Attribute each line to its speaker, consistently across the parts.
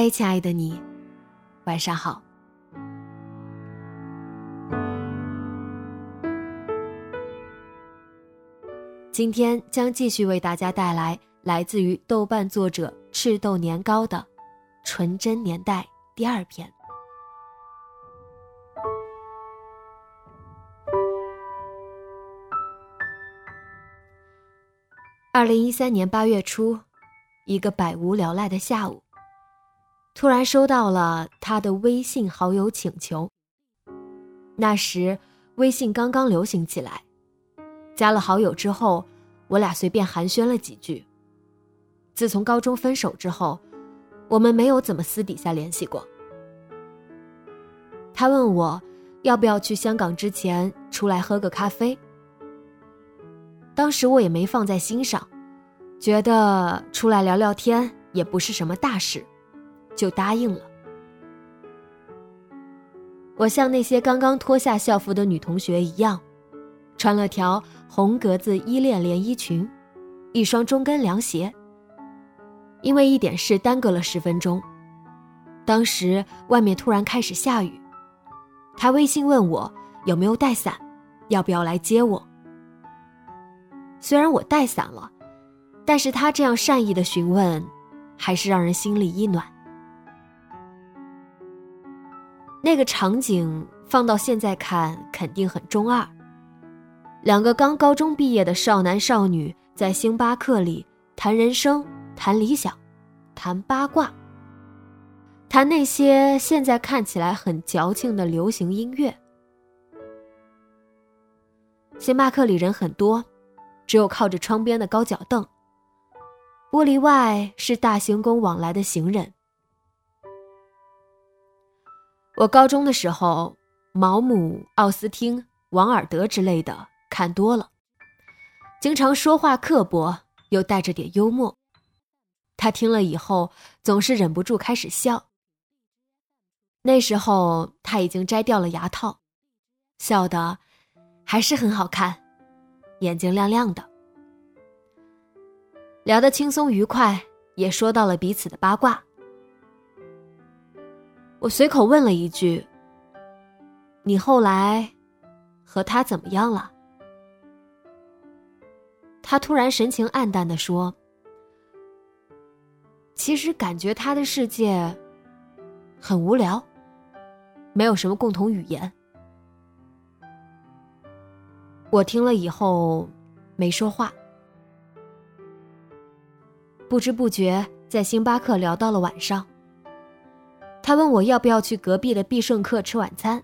Speaker 1: 嗨，亲爱的你，晚上好。今天将继续为大家带来来自于豆瓣作者赤豆年糕的《纯真年代》第二篇。二零一三年八月初，一个百无聊赖的下午。突然收到了他的微信好友请求。那时微信刚刚流行起来，加了好友之后，我俩随便寒暄了几句。自从高中分手之后，我们没有怎么私底下联系过。他问我要不要去香港之前出来喝个咖啡。当时我也没放在心上，觉得出来聊聊天也不是什么大事。就答应了。我像那些刚刚脱下校服的女同学一样，穿了条红格子依恋连衣裙，一双中跟凉鞋。因为一点事耽搁了十分钟，当时外面突然开始下雨，他微信问我有没有带伞，要不要来接我。虽然我带伞了，但是他这样善意的询问，还是让人心里一暖。那个场景放到现在看，肯定很中二。两个刚高中毕业的少男少女在星巴克里谈人生、谈理想、谈八卦，谈那些现在看起来很矫情的流行音乐。星巴克里人很多，只有靠着窗边的高脚凳，玻璃外是大行宫往来的行人。我高中的时候，毛姆、奥斯汀、王尔德之类的看多了，经常说话刻薄又带着点幽默。他听了以后总是忍不住开始笑。那时候他已经摘掉了牙套，笑的还是很好看，眼睛亮亮的。聊得轻松愉快，也说到了彼此的八卦。我随口问了一句：“你后来和他怎么样了？”他突然神情黯淡的说：“其实感觉他的世界很无聊，没有什么共同语言。”我听了以后没说话。不知不觉在星巴克聊到了晚上。他问我要不要去隔壁的必胜客吃晚餐。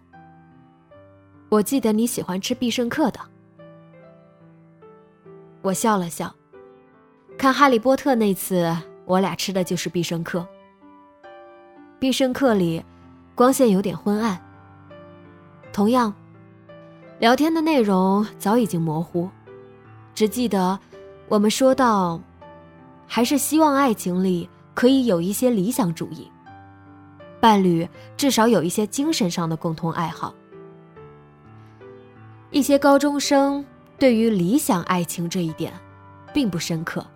Speaker 1: 我记得你喜欢吃必胜客的。我笑了笑。看《哈利波特》那次，我俩吃的就是必胜客。必胜客里光线有点昏暗。同样，聊天的内容早已经模糊，只记得我们说到，还是希望爱情里可以有一些理想主义。伴侣至少有一些精神上的共同爱好。一些高中生对于理想爱情这一点，并不深刻，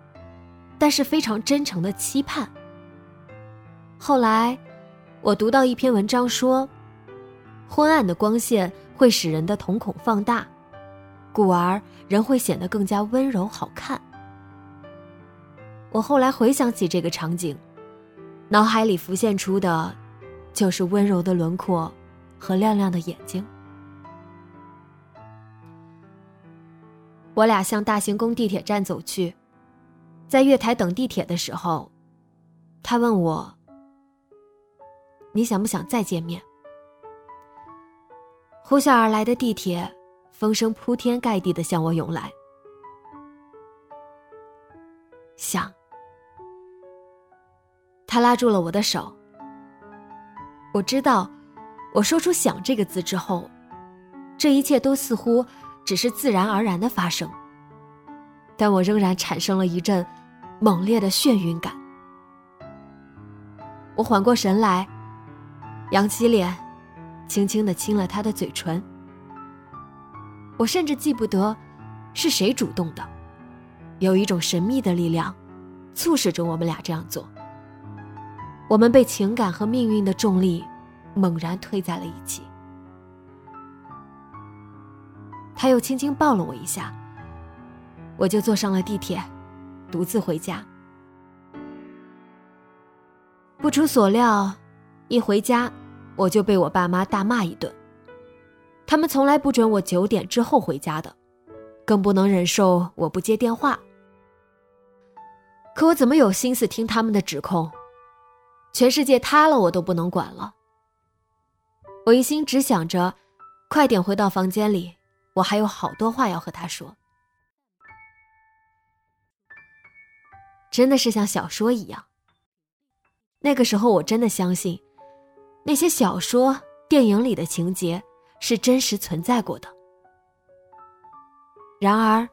Speaker 1: 但是非常真诚的期盼。后来，我读到一篇文章说，昏暗的光线会使人的瞳孔放大，故而人会显得更加温柔好看。我后来回想起这个场景，脑海里浮现出的，就是温柔的轮廓和亮亮的眼睛。我俩向大行宫地铁站走去，在月台等地铁的时候，他问我：“你想不想再见面？”呼啸而来的地铁，风声铺天盖地的向我涌来。想。他拉住了我的手。我知道，我说出“想”这个字之后，这一切都似乎只是自然而然的发生。但我仍然产生了一阵猛烈的眩晕感。我缓过神来，扬起脸，轻轻的亲了他的嘴唇。我甚至记不得是谁主动的，有一种神秘的力量，促使着我们俩这样做。我们被情感和命运的重力猛然推在了一起。他又轻轻抱了我一下，我就坐上了地铁，独自回家。不出所料，一回家我就被我爸妈大骂一顿。他们从来不准我九点之后回家的，更不能忍受我不接电话。可我怎么有心思听他们的指控？全世界塌了，我都不能管了。我一心只想着，快点回到房间里，我还有好多话要和他说。真的是像小说一样。那个时候，我真的相信，那些小说、电影里的情节是真实存在过的。然而，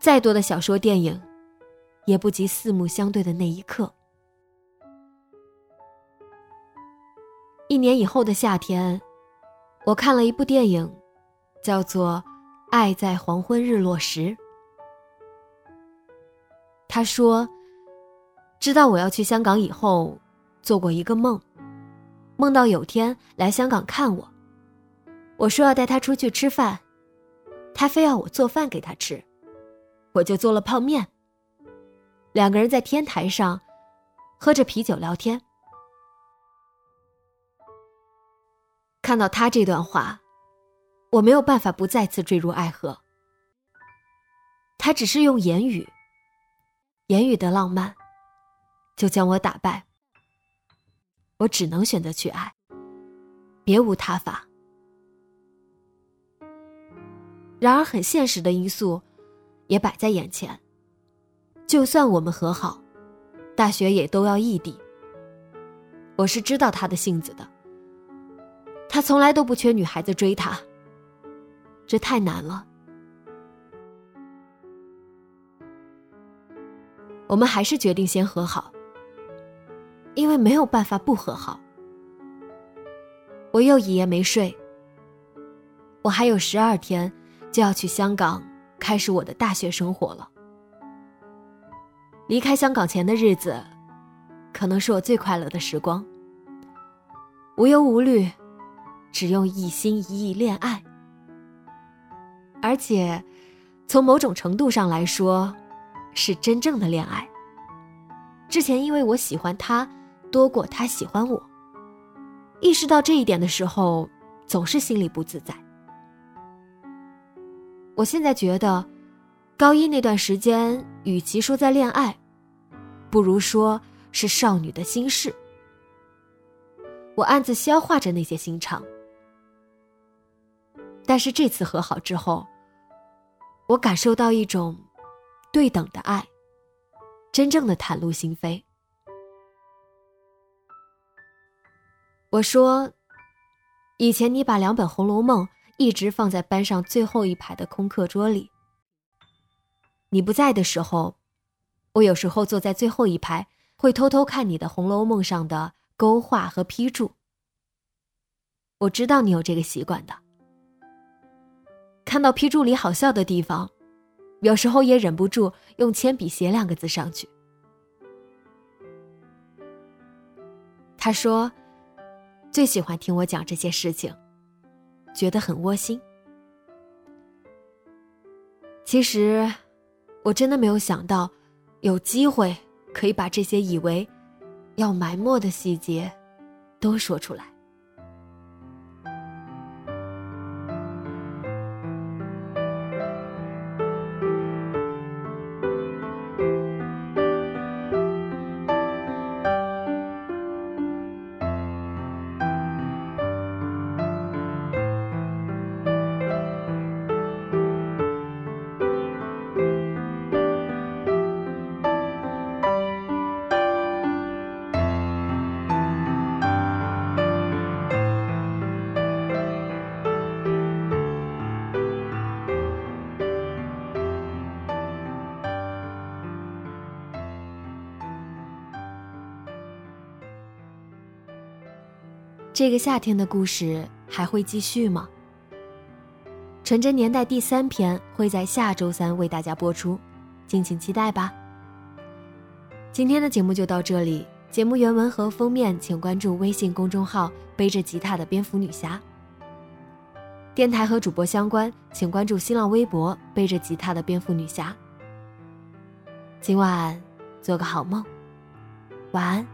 Speaker 1: 再多的小说、电影，也不及四目相对的那一刻。一年以后的夏天，我看了一部电影，叫做《爱在黄昏日落时》。他说：“知道我要去香港以后，做过一个梦，梦到有天来香港看我。我说要带他出去吃饭，他非要我做饭给他吃，我就做了泡面。两个人在天台上喝着啤酒聊天。”看到他这段话，我没有办法不再次坠入爱河。他只是用言语，言语的浪漫，就将我打败。我只能选择去爱，别无他法。然而，很现实的因素也摆在眼前。就算我们和好，大学也都要异地。我是知道他的性子的。他从来都不缺女孩子追他，这太难了。我们还是决定先和好，因为没有办法不和好。我又一夜没睡。我还有十二天就要去香港开始我的大学生活了。离开香港前的日子，可能是我最快乐的时光，无忧无虑。只用一心一意恋爱，而且，从某种程度上来说，是真正的恋爱。之前因为我喜欢他多过他喜欢我，意识到这一点的时候，总是心里不自在。我现在觉得，高一那段时间，与其说在恋爱，不如说是少女的心事。我暗自消化着那些心肠。但是这次和好之后，我感受到一种对等的爱，真正的袒露心扉。我说，以前你把两本《红楼梦》一直放在班上最后一排的空课桌里。你不在的时候，我有时候坐在最后一排，会偷偷看你的《红楼梦》上的勾画和批注。我知道你有这个习惯的。看到批注里好笑的地方，有时候也忍不住用铅笔写两个字上去。他说，最喜欢听我讲这些事情，觉得很窝心。其实，我真的没有想到，有机会可以把这些以为要埋没的细节都说出来。这个夏天的故事还会继续吗？《纯真年代》第三篇会在下周三为大家播出，敬请期待吧。今天的节目就到这里，节目原文和封面请关注微信公众号“背着吉他的蝙蝠女侠”。电台和主播相关，请关注新浪微博“背着吉他的蝙蝠女侠”。今晚做个好梦，晚安。